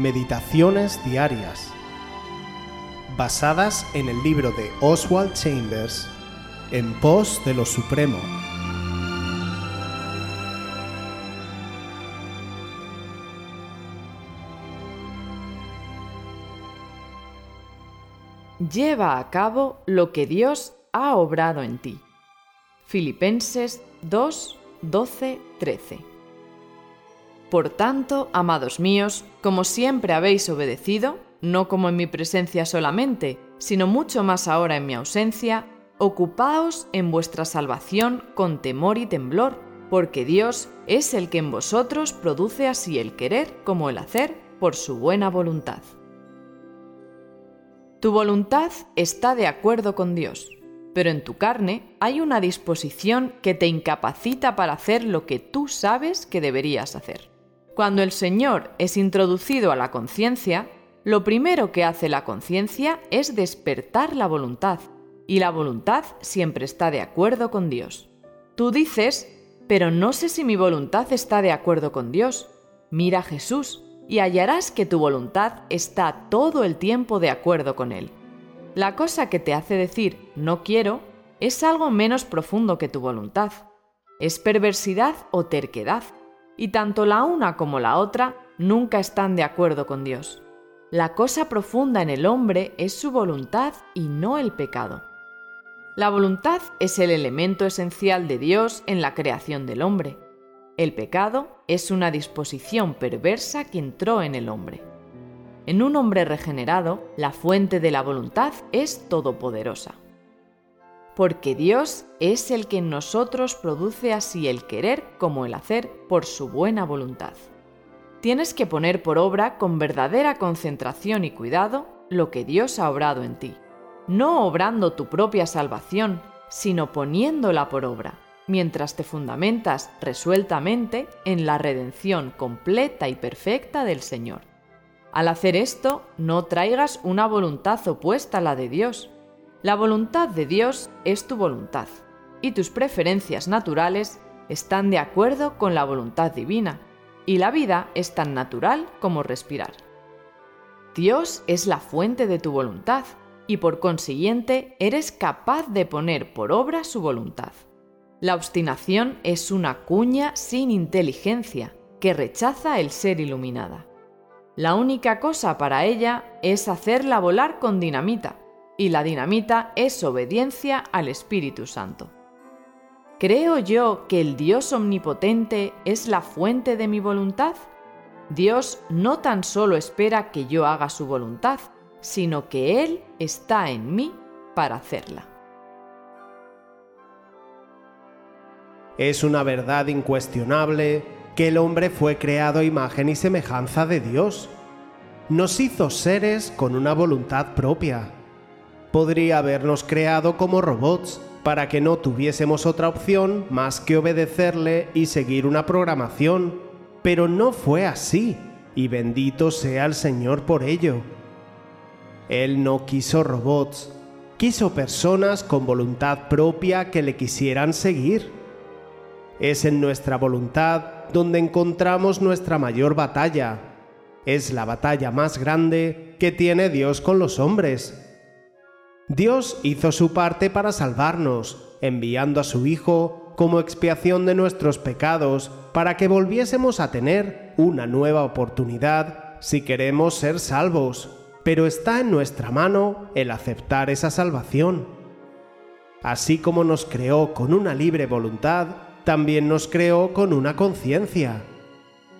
Meditaciones Diarias, basadas en el libro de Oswald Chambers, En pos de lo Supremo. Lleva a cabo lo que Dios ha obrado en ti. Filipenses 2, 12, 13. Por tanto, amados míos, como siempre habéis obedecido, no como en mi presencia solamente, sino mucho más ahora en mi ausencia, ocupaos en vuestra salvación con temor y temblor, porque Dios es el que en vosotros produce así el querer como el hacer por su buena voluntad. Tu voluntad está de acuerdo con Dios, pero en tu carne hay una disposición que te incapacita para hacer lo que tú sabes que deberías hacer. Cuando el Señor es introducido a la conciencia, lo primero que hace la conciencia es despertar la voluntad, y la voluntad siempre está de acuerdo con Dios. Tú dices, pero no sé si mi voluntad está de acuerdo con Dios. Mira a Jesús y hallarás que tu voluntad está todo el tiempo de acuerdo con Él. La cosa que te hace decir no quiero es algo menos profundo que tu voluntad. Es perversidad o terquedad y tanto la una como la otra nunca están de acuerdo con Dios. La cosa profunda en el hombre es su voluntad y no el pecado. La voluntad es el elemento esencial de Dios en la creación del hombre. El pecado es una disposición perversa que entró en el hombre. En un hombre regenerado, la fuente de la voluntad es todopoderosa porque Dios es el que en nosotros produce así el querer como el hacer por su buena voluntad. Tienes que poner por obra con verdadera concentración y cuidado lo que Dios ha obrado en ti, no obrando tu propia salvación, sino poniéndola por obra, mientras te fundamentas resueltamente en la redención completa y perfecta del Señor. Al hacer esto, no traigas una voluntad opuesta a la de Dios, la voluntad de Dios es tu voluntad, y tus preferencias naturales están de acuerdo con la voluntad divina, y la vida es tan natural como respirar. Dios es la fuente de tu voluntad, y por consiguiente eres capaz de poner por obra su voluntad. La obstinación es una cuña sin inteligencia que rechaza el ser iluminada. La única cosa para ella es hacerla volar con dinamita, y la dinamita es obediencia al Espíritu Santo. ¿Creo yo que el Dios omnipotente es la fuente de mi voluntad? Dios no tan solo espera que yo haga su voluntad, sino que Él está en mí para hacerla. Es una verdad incuestionable que el hombre fue creado imagen y semejanza de Dios. Nos hizo seres con una voluntad propia podría habernos creado como robots para que no tuviésemos otra opción más que obedecerle y seguir una programación. Pero no fue así, y bendito sea el Señor por ello. Él no quiso robots, quiso personas con voluntad propia que le quisieran seguir. Es en nuestra voluntad donde encontramos nuestra mayor batalla. Es la batalla más grande que tiene Dios con los hombres Dios hizo su parte para salvarnos, enviando a su Hijo como expiación de nuestros pecados, para que volviésemos a tener una nueva oportunidad si queremos ser salvos, pero está en nuestra mano el aceptar esa salvación. Así como nos creó con una libre voluntad, también nos creó con una conciencia.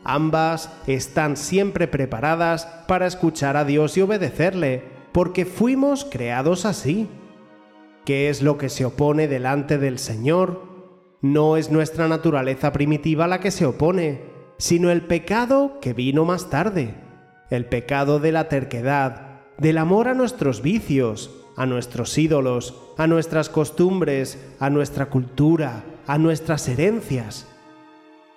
Ambas están siempre preparadas para escuchar a Dios y obedecerle, porque fuimos creados así. ¿Qué es lo que se opone delante del Señor? No es nuestra naturaleza primitiva la que se opone, sino el pecado que vino más tarde, el pecado de la terquedad, del amor a nuestros vicios, a nuestros ídolos, a nuestras costumbres, a nuestra cultura, a nuestras herencias.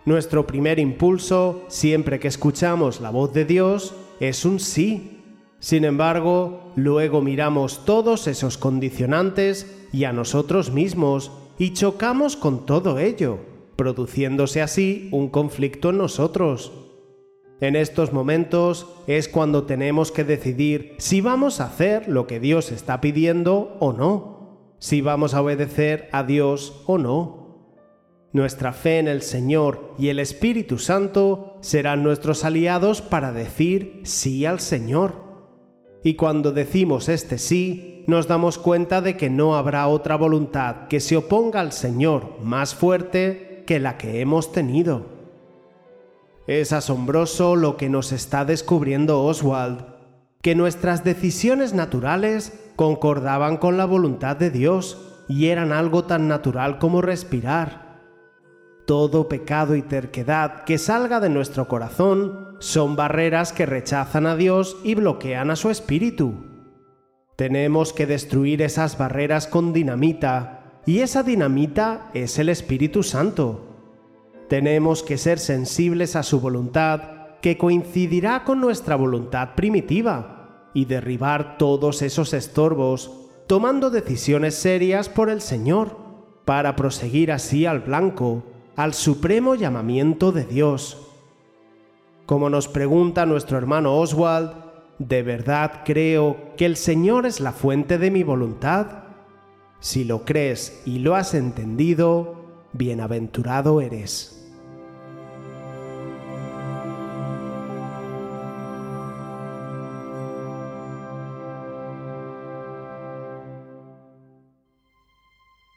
Nuestro primer impulso, siempre que escuchamos la voz de Dios, es un sí, sin embargo, luego miramos todos esos condicionantes y a nosotros mismos y chocamos con todo ello, produciéndose así un conflicto en nosotros. En estos momentos es cuando tenemos que decidir si vamos a hacer lo que Dios está pidiendo o no, si vamos a obedecer a Dios o no. Nuestra fe en el Señor y el Espíritu Santo serán nuestros aliados para decir sí al Señor. Y cuando decimos este sí, nos damos cuenta de que no habrá otra voluntad que se oponga al Señor más fuerte que la que hemos tenido. Es asombroso lo que nos está descubriendo Oswald, que nuestras decisiones naturales concordaban con la voluntad de Dios y eran algo tan natural como respirar. Todo pecado y terquedad que salga de nuestro corazón son barreras que rechazan a Dios y bloquean a su espíritu. Tenemos que destruir esas barreras con dinamita, y esa dinamita es el Espíritu Santo. Tenemos que ser sensibles a su voluntad, que coincidirá con nuestra voluntad primitiva, y derribar todos esos estorbos, tomando decisiones serias por el Señor, para proseguir así al blanco, al supremo llamamiento de Dios. Como nos pregunta nuestro hermano Oswald, ¿de verdad creo que el Señor es la fuente de mi voluntad? Si lo crees y lo has entendido, bienaventurado eres.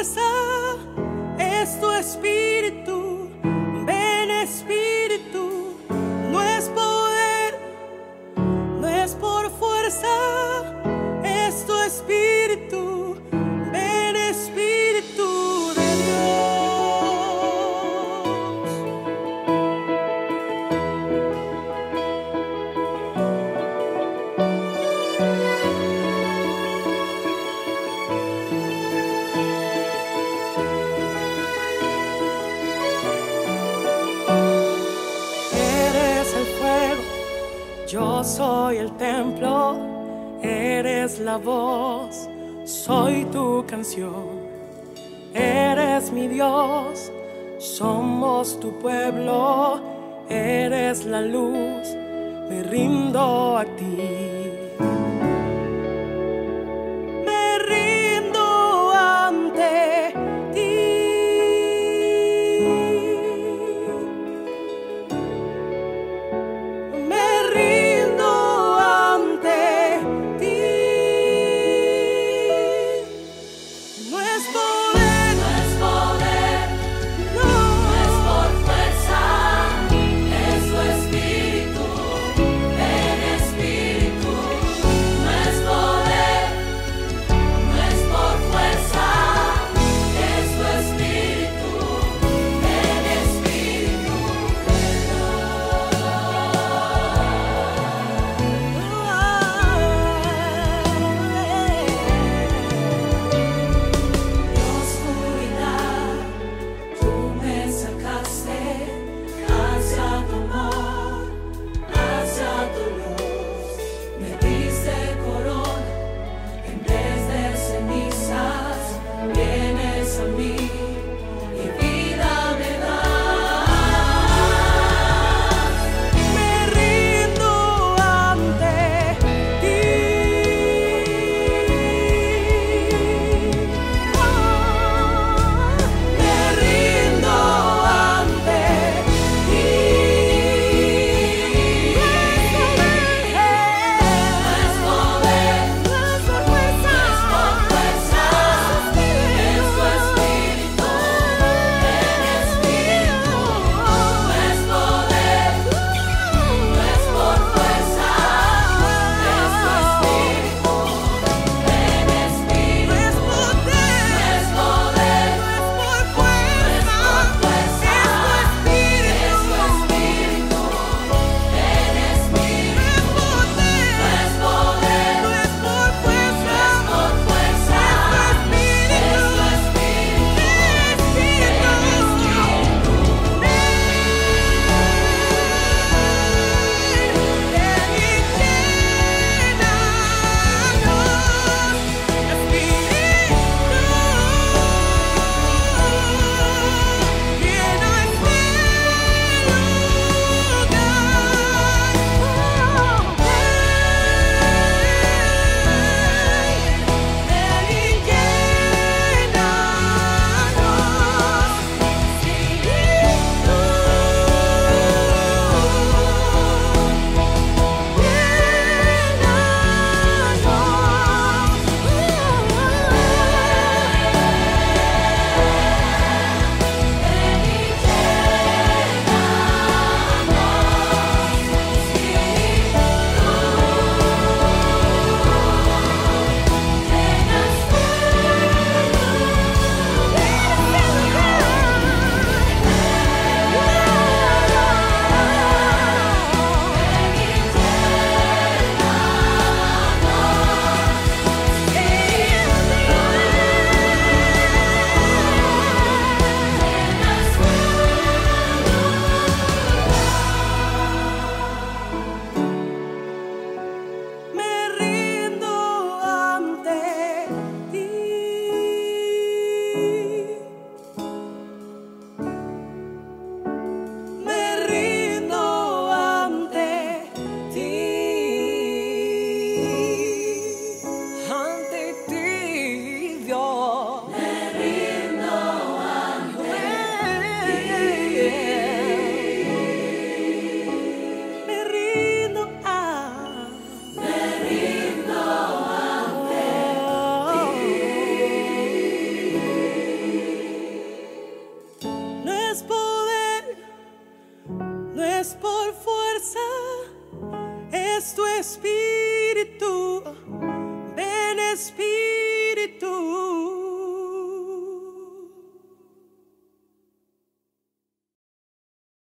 Yo soy el templo, eres la voz, soy tu canción. Eres mi Dios, somos tu pueblo, eres la luz, me rindo a ti.